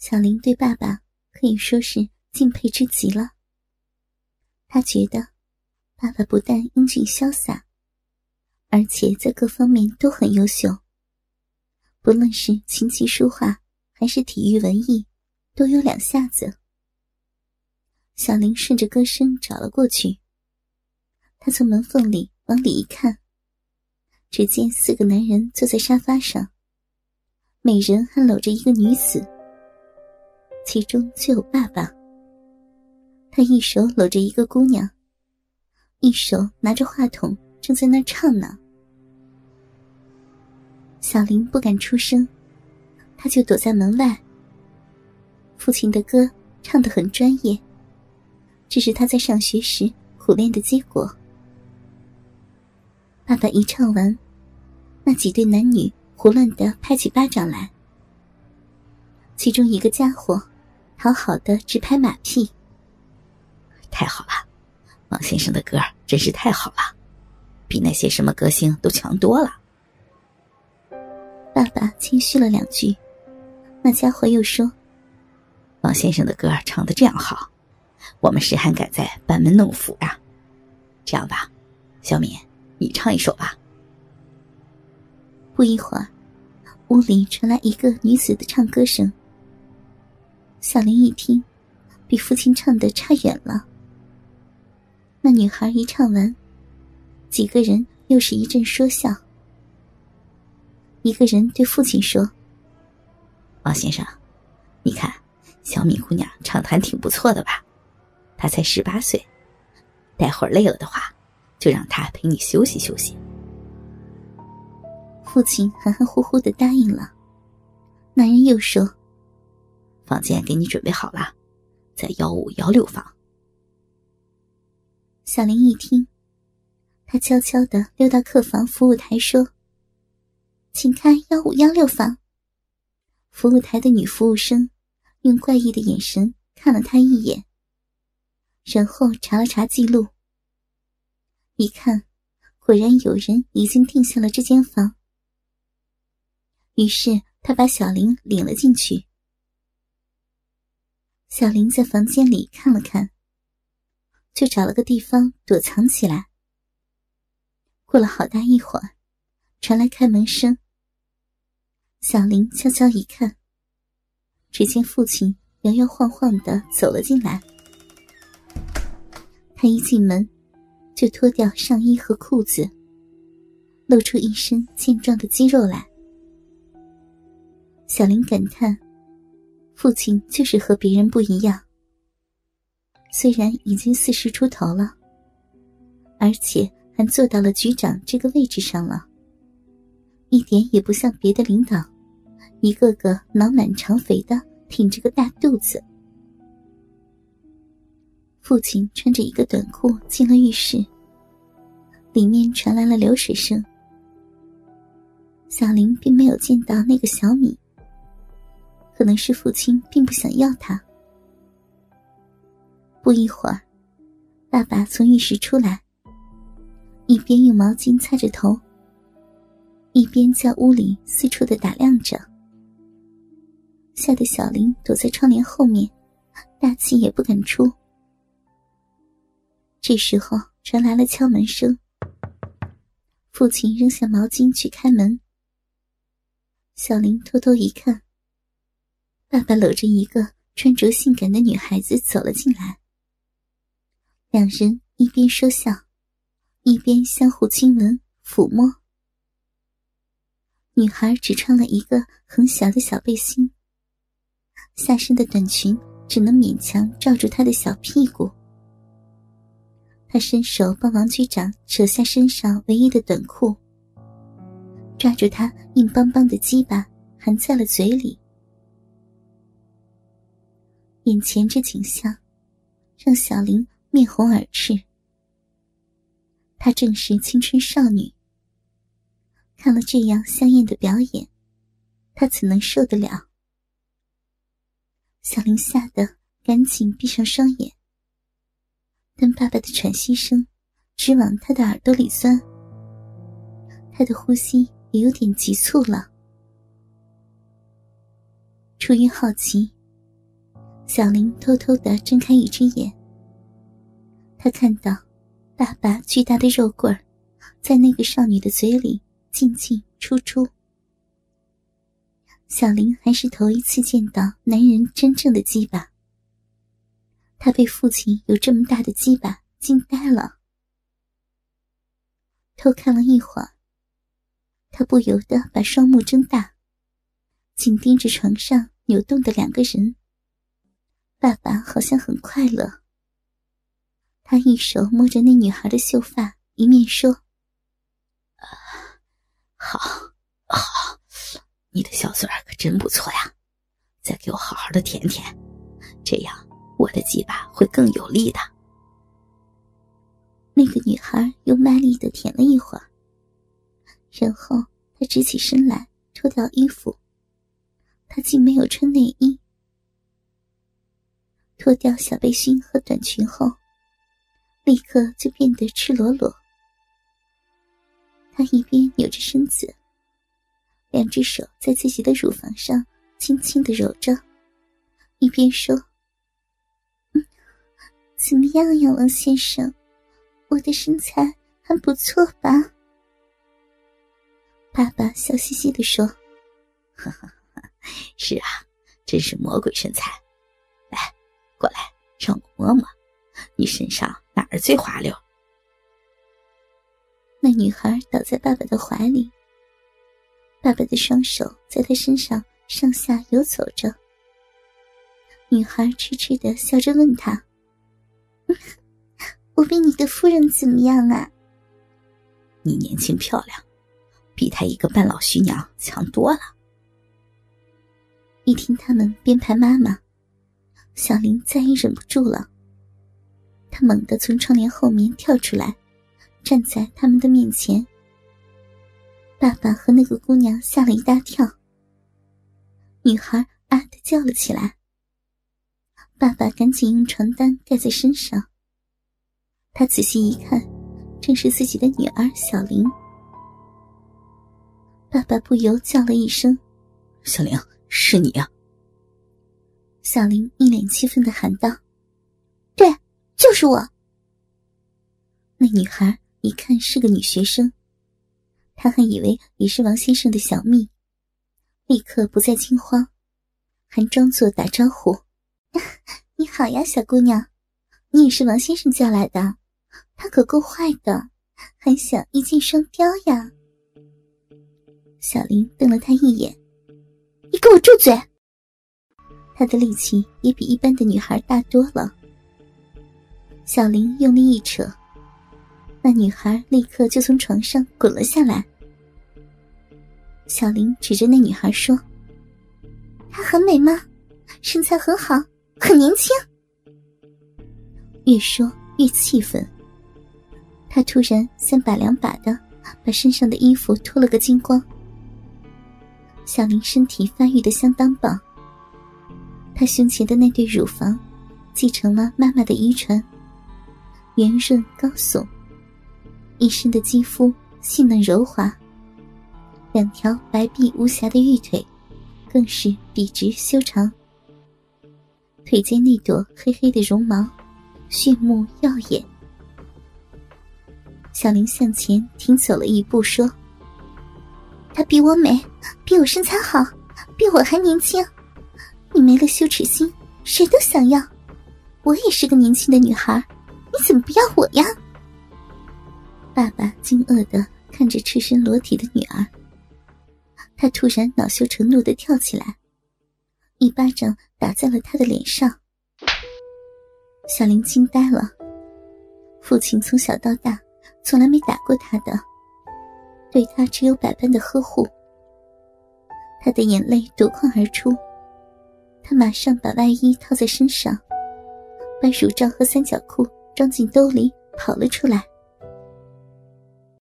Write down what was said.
小林对爸爸可以说是敬佩之极了。他觉得，爸爸不但英俊潇洒，而且在各方面都很优秀。不论是琴棋书画，还是体育文艺，都有两下子。小林顺着歌声找了过去。他从门缝里往里一看，只见四个男人坐在沙发上，每人还搂着一个女子。其中就有爸爸。他一手搂着一个姑娘，一手拿着话筒，正在那唱呢。小林不敢出声，他就躲在门外。父亲的歌唱得很专业，这是他在上学时苦练的结果。爸爸一唱完，那几对男女胡乱的拍起巴掌来，其中一个家伙。讨好的直拍马屁。太好了，王先生的歌真是太好了，比那些什么歌星都强多了。爸爸谦虚了两句，那家伙又说：“王先生的歌唱的这样好，我们谁还敢在班门弄斧啊？这样吧，小敏，你唱一首吧。”不一会儿，屋里传来一个女子的唱歌声。小林一听，比父亲唱的差远了。那女孩一唱完，几个人又是一阵说笑。一个人对父亲说：“王先生，你看小米姑娘唱的还挺不错的吧？她才十八岁，待会儿累了的话，就让她陪你休息休息。”父亲含含糊糊的答应了。男人又说。房间给你准备好了，在幺五幺六房。小林一听，他悄悄的溜到客房服务台说：“请开幺五幺六房。”服务台的女服务生用怪异的眼神看了他一眼，然后查了查记录，一看，果然有人已经订下了这间房。于是他把小林领了进去。小林在房间里看了看，就找了个地方躲藏起来。过了好大一会儿，传来开门声。小林悄悄一看，只见父亲摇摇晃晃的走了进来。他一进门，就脱掉上衣和裤子，露出一身健壮的肌肉来。小林感叹。父亲就是和别人不一样，虽然已经四十出头了，而且还做到了局长这个位置上了，一点也不像别的领导，一个个脑满肠肥的挺着个大肚子。父亲穿着一个短裤进了浴室，里面传来了流水声。小林并没有见到那个小米。可能是父亲并不想要他。不一会儿，爸爸从浴室出来，一边用毛巾擦着头，一边在屋里四处的打量着，吓得小林躲在窗帘后面，大气也不敢出。这时候传来了敲门声，父亲扔下毛巾去开门，小林偷偷一看。爸爸搂着一个穿着性感的女孩子走了进来，两人一边说笑，一边相互亲吻、抚摸。女孩只穿了一个很小的小背心，下身的短裙只能勉强罩住她的小屁股。他伸手帮王局长扯下身上唯一的短裤，抓住她硬邦邦的鸡巴，含在了嘴里。眼前这景象，让小林面红耳赤。她正是青春少女，看了这样香艳的表演，她怎能受得了？小林吓得赶紧闭上双眼，但爸爸的喘息声直往他的耳朵里钻，他的呼吸也有点急促了。出于好奇。小林偷偷的睁开一只眼，他看到爸爸巨大的肉棍在那个少女的嘴里进进出出。小林还是头一次见到男人真正的鸡巴，他被父亲有这么大的鸡巴惊呆了。偷看了一会儿，他不由得把双目睁大，紧盯着床上扭动的两个人。爸爸好像很快乐。他一手摸着那女孩的秀发，一面说：“啊好，好，你的小嘴儿可真不错呀！再给我好好的舔舔，这样我的鸡巴会更有力的。”那个女孩又卖力的舔了一会儿，然后她直起身来，脱掉衣服。她竟没有穿内衣。脱掉小背心和短裙后，立刻就变得赤裸裸。他一边扭着身子，两只手在自己的乳房上轻轻的揉着，一边说：“嗯，怎么样呀，王先生？我的身材还不错吧？”爸爸笑嘻嘻的说：“哈哈，是啊，真是魔鬼身材。”过来，让我摸摸，你身上哪儿最滑溜？那女孩倒在爸爸的怀里，爸爸的双手在她身上上下游走着。女孩痴痴的笑着问他：“我比你的夫人怎么样啊？”“你年轻漂亮，比她一个半老徐娘强多了。”一听他们编排妈妈。小林再也忍不住了，他猛地从窗帘后面跳出来，站在他们的面前。爸爸和那个姑娘吓了一大跳，女孩啊的叫了起来。爸爸赶紧用床单盖在身上。他仔细一看，正是自己的女儿小林。爸爸不由叫了一声：“小玲，是你啊！”小林一脸气愤的喊道：“对，就是我。”那女孩一看是个女学生，她还以为你是王先生的小蜜，立刻不再惊慌，还装作打招呼：“ 你好呀，小姑娘，你也是王先生叫来的？他可够坏的，还想一箭双雕呀！”小林瞪了他一眼：“你给我住嘴！”他的力气也比一般的女孩大多了。小林用力一扯，那女孩立刻就从床上滚了下来。小林指着那女孩说：“她很美吗？身材很好，很年轻。”越说越气愤，他突然三把两把的把身上的衣服脱了个精光。小林身体发育的相当棒。他胸前的那对乳房，继承了妈妈的遗传，圆润高耸，一身的肌肤细嫩柔滑，两条白璧无瑕的玉腿，更是笔直修长，腿间那朵黑黑的绒毛，炫目耀眼。小林向前停走了一步，说：“她比我美，比我身材好，比我还年轻。”你没了羞耻心，谁都想要。我也是个年轻的女孩，你怎么不要我呀？爸爸惊愕的看着赤身裸体的女儿，他突然恼羞成怒的跳起来，一巴掌打在了他的脸上。小林惊呆了，父亲从小到大从来没打过他的，对他只有百般的呵护。他的眼泪夺眶而出。他马上把外衣套在身上，把乳罩和三角裤装进兜里，跑了出来。